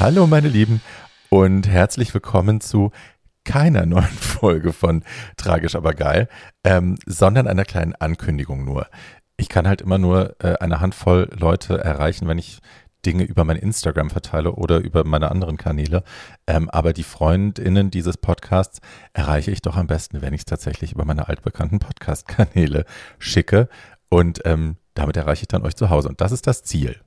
Hallo meine Lieben und herzlich willkommen zu keiner neuen Folge von Tragisch aber geil, ähm, sondern einer kleinen Ankündigung nur. Ich kann halt immer nur äh, eine Handvoll Leute erreichen, wenn ich Dinge über mein Instagram verteile oder über meine anderen Kanäle. Ähm, aber die Freundinnen dieses Podcasts erreiche ich doch am besten, wenn ich es tatsächlich über meine altbekannten Podcast-Kanäle schicke. Und ähm, damit erreiche ich dann euch zu Hause. Und das ist das Ziel.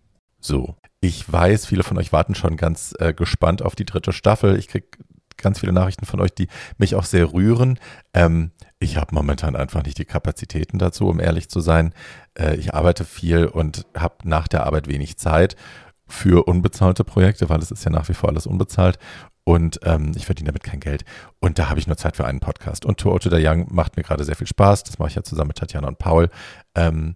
So. Ich weiß, viele von euch warten schon ganz äh, gespannt auf die dritte Staffel. Ich kriege ganz viele Nachrichten von euch, die mich auch sehr rühren. Ähm, ich habe momentan einfach nicht die Kapazitäten dazu, um ehrlich zu sein. Äh, ich arbeite viel und habe nach der Arbeit wenig Zeit für unbezahlte Projekte, weil es ist ja nach wie vor alles unbezahlt. Und ähm, ich verdiene damit kein Geld. Und da habe ich nur Zeit für einen Podcast. Und to the Young macht mir gerade sehr viel Spaß. Das mache ich ja zusammen mit Tatjana und Paul. Ähm,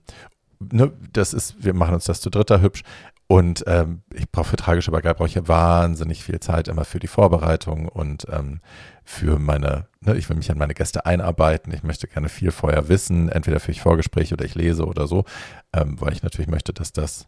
ne, das ist, wir machen uns das zu dritter hübsch. Und ähm, ich brauche für Tragisch aber geil, brauche ich wahnsinnig viel Zeit immer für die Vorbereitung und ähm, für meine, ne, ich will mich an meine Gäste einarbeiten. Ich möchte gerne viel vorher wissen, entweder für ich Vorgespräche oder ich lese oder so, ähm, weil ich natürlich möchte, dass das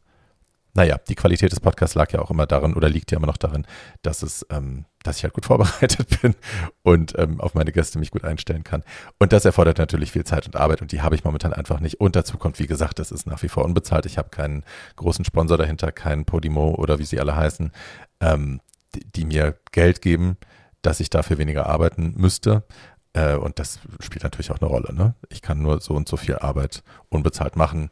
naja, die Qualität des Podcasts lag ja auch immer darin oder liegt ja immer noch darin, dass es, ähm, dass ich halt gut vorbereitet bin und ähm, auf meine Gäste mich gut einstellen kann. Und das erfordert natürlich viel Zeit und Arbeit und die habe ich momentan einfach nicht. Und dazu kommt, wie gesagt, das ist nach wie vor unbezahlt. Ich habe keinen großen Sponsor dahinter, keinen Podimo oder wie sie alle heißen, ähm, die, die mir Geld geben, dass ich dafür weniger arbeiten müsste. Äh, und das spielt natürlich auch eine Rolle. Ne? Ich kann nur so und so viel Arbeit unbezahlt machen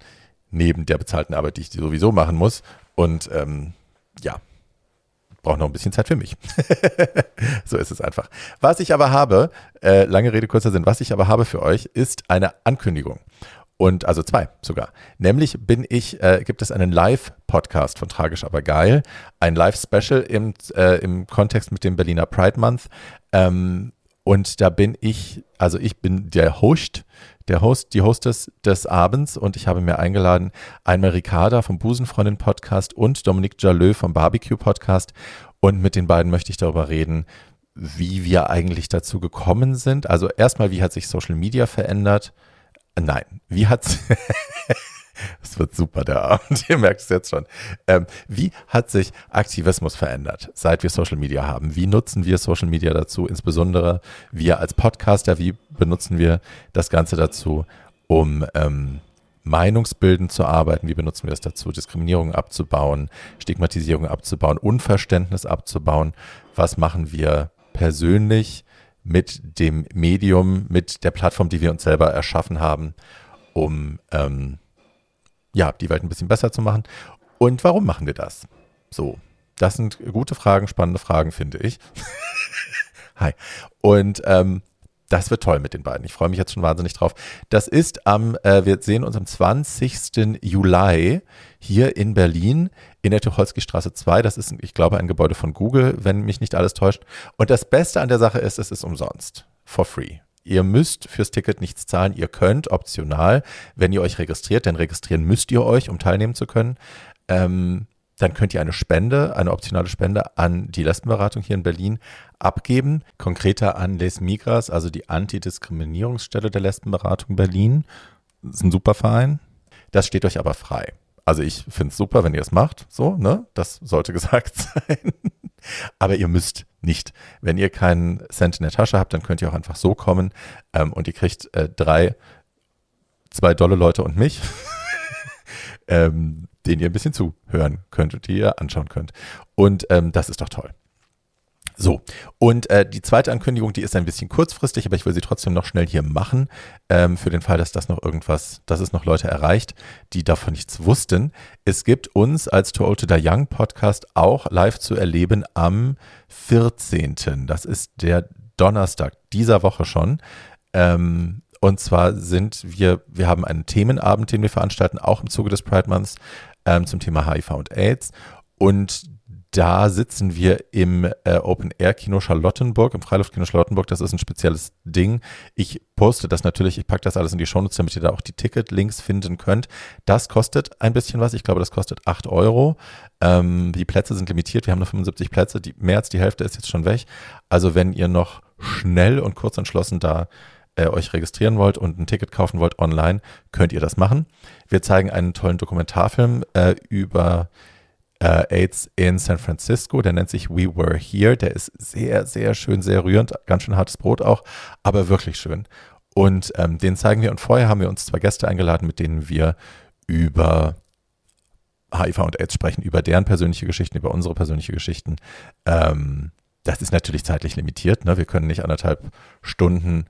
neben der bezahlten Arbeit, die ich sowieso machen muss. Und ähm, ja, brauche noch ein bisschen Zeit für mich. so ist es einfach. Was ich aber habe, äh, lange Rede, kurzer Sinn, was ich aber habe für euch, ist eine Ankündigung. Und also zwei sogar. Nämlich bin ich, äh, gibt es einen Live-Podcast von Tragisch aber geil, ein Live-Special im, äh, im Kontext mit dem Berliner Pride Month. Ähm, und da bin ich, also ich bin der Host der Host, die Hostess des Abends und ich habe mir eingeladen einmal Ricarda vom Busenfreundin Podcast und Dominique Jaleux vom Barbecue Podcast und mit den beiden möchte ich darüber reden, wie wir eigentlich dazu gekommen sind. Also erstmal, wie hat sich Social Media verändert? Nein, wie hat Wird super, der Abend. Ihr merkt es jetzt schon. Ähm, wie hat sich Aktivismus verändert, seit wir Social Media haben? Wie nutzen wir Social Media dazu? Insbesondere wir als Podcaster, wie benutzen wir das Ganze dazu, um ähm, Meinungsbilden zu arbeiten? Wie benutzen wir das dazu, Diskriminierung abzubauen, Stigmatisierung abzubauen, Unverständnis abzubauen? Was machen wir persönlich mit dem Medium, mit der Plattform, die wir uns selber erschaffen haben, um ähm, ja, die Welt ein bisschen besser zu machen. Und warum machen wir das? So, das sind gute Fragen, spannende Fragen, finde ich. Hi. Und ähm, das wird toll mit den beiden. Ich freue mich jetzt schon wahnsinnig drauf. Das ist am, äh, wir sehen uns am 20. Juli hier in Berlin in der Tucholsky-Straße 2. Das ist, ich glaube, ein Gebäude von Google, wenn mich nicht alles täuscht. Und das Beste an der Sache ist, es ist umsonst. For free. Ihr müsst fürs Ticket nichts zahlen. Ihr könnt optional, wenn ihr euch registriert, denn registrieren müsst ihr euch, um teilnehmen zu können, ähm, dann könnt ihr eine Spende, eine optionale Spende an die Lesbenberatung hier in Berlin abgeben. Konkreter an Les Migras, also die Antidiskriminierungsstelle der Lesbenberatung Berlin. Das ist ein super Verein. Das steht euch aber frei. Also ich finde es super, wenn ihr es macht, so, ne? Das sollte gesagt sein. Aber ihr müsst nicht. Wenn ihr keinen Cent in der Tasche habt, dann könnt ihr auch einfach so kommen ähm, und ihr kriegt äh, drei, zwei dolle Leute und mich, ähm, denen ihr ein bisschen zuhören könnt und die ihr anschauen könnt. Und ähm, das ist doch toll. So, und äh, die zweite Ankündigung, die ist ein bisschen kurzfristig, aber ich will sie trotzdem noch schnell hier machen, ähm, für den Fall, dass das noch irgendwas, dass es noch Leute erreicht, die davon nichts wussten. Es gibt uns als Too Old to Die Young Podcast auch live zu erleben am 14. Das ist der Donnerstag dieser Woche schon. Ähm, und zwar sind wir, wir haben einen Themenabend, den wir veranstalten, auch im Zuge des Pride Months ähm, zum Thema HIV und AIDS. Und da sitzen wir im äh, Open Air Kino Charlottenburg, im Freiluftkino Charlottenburg. Das ist ein spezielles Ding. Ich poste das natürlich, ich packe das alles in die Shownotes, damit ihr da auch die Ticket-Links finden könnt. Das kostet ein bisschen was. Ich glaube, das kostet 8 Euro. Ähm, die Plätze sind limitiert. Wir haben nur 75 Plätze. Die, mehr als die Hälfte ist jetzt schon weg. Also wenn ihr noch schnell und kurz entschlossen da äh, euch registrieren wollt und ein Ticket kaufen wollt online, könnt ihr das machen. Wir zeigen einen tollen Dokumentarfilm äh, über äh, AIDS in San Francisco. Der nennt sich We Were Here. Der ist sehr, sehr schön, sehr rührend. Ganz schön hartes Brot auch, aber wirklich schön. Und ähm, den zeigen wir. Und vorher haben wir uns zwei Gäste eingeladen, mit denen wir über HIV und AIDS sprechen, über deren persönliche Geschichten, über unsere persönliche Geschichten. Ähm, das ist natürlich zeitlich limitiert. Ne? Wir können nicht anderthalb Stunden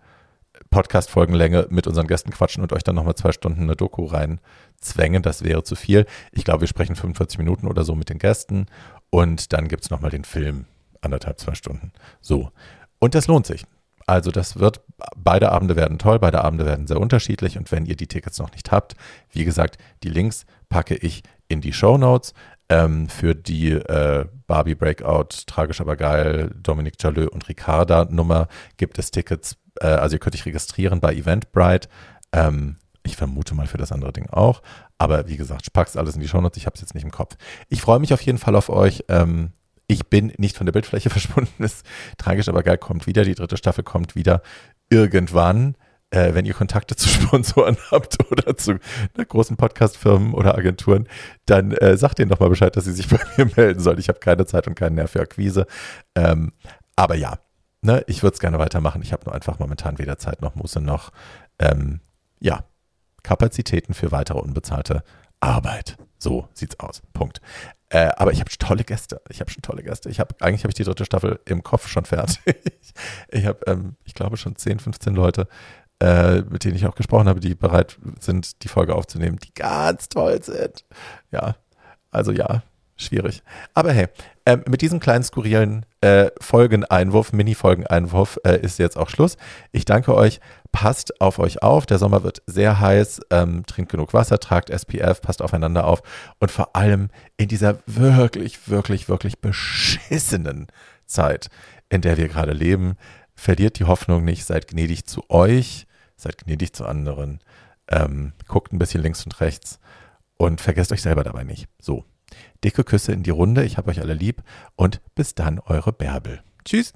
Podcast-Folgenlänge mit unseren Gästen quatschen und euch dann nochmal zwei Stunden eine Doku reinzwängen. Das wäre zu viel. Ich glaube, wir sprechen 45 Minuten oder so mit den Gästen und dann gibt es nochmal den Film, anderthalb, zwei Stunden. So. Und das lohnt sich. Also das wird, beide Abende werden toll, beide Abende werden sehr unterschiedlich und wenn ihr die Tickets noch nicht habt, wie gesagt, die Links packe ich in die Show Notes. Ähm, für die äh, Barbie Breakout, tragisch aber geil, Dominique Jaleux und Ricarda Nummer gibt es Tickets, äh, also ihr könnt euch registrieren bei Eventbrite. Ähm, ich vermute mal für das andere Ding auch. Aber wie gesagt, pack's alles in die Show Notes, ich habe es jetzt nicht im Kopf. Ich freue mich auf jeden Fall auf euch. Ähm, ich bin nicht von der Bildfläche verschwunden. Ist tragisch, aber geil kommt wieder. Die dritte Staffel kommt wieder irgendwann äh, wenn ihr Kontakte zu Sponsoren habt oder zu ne, großen Podcastfirmen oder Agenturen, dann äh, sagt denen doch mal Bescheid, dass sie sich bei mir melden sollen. Ich habe keine Zeit und keinen Nerv für Akquise. Ähm, aber ja, ne, ich würde es gerne weitermachen. Ich habe nur einfach momentan weder Zeit noch Muße noch ähm, ja, Kapazitäten für weitere unbezahlte Arbeit. So sieht's aus. Punkt. Äh, aber ich habe tolle Gäste. Ich habe schon tolle Gäste. Ich habe eigentlich habe ich die dritte Staffel im Kopf schon fertig. ich habe, ähm, ich glaube schon 10, 15 Leute, äh, mit denen ich auch gesprochen habe, die bereit sind, die Folge aufzunehmen, die ganz toll sind. Ja, also ja, schwierig. Aber hey, äh, mit diesem kleinen skurrilen äh, Folgeneinwurf, Mini-Folgeneinwurf äh, ist jetzt auch Schluss. Ich danke euch. Passt auf euch auf. Der Sommer wird sehr heiß. Ähm, trinkt genug Wasser, tragt SPF, passt aufeinander auf. Und vor allem in dieser wirklich, wirklich, wirklich beschissenen Zeit, in der wir gerade leben, verliert die Hoffnung nicht. Seid gnädig zu euch seid gnädig zu anderen, ähm, guckt ein bisschen links und rechts und vergesst euch selber dabei nicht. So, dicke Küsse in die Runde, ich habe euch alle lieb und bis dann, eure Bärbel. Tschüss.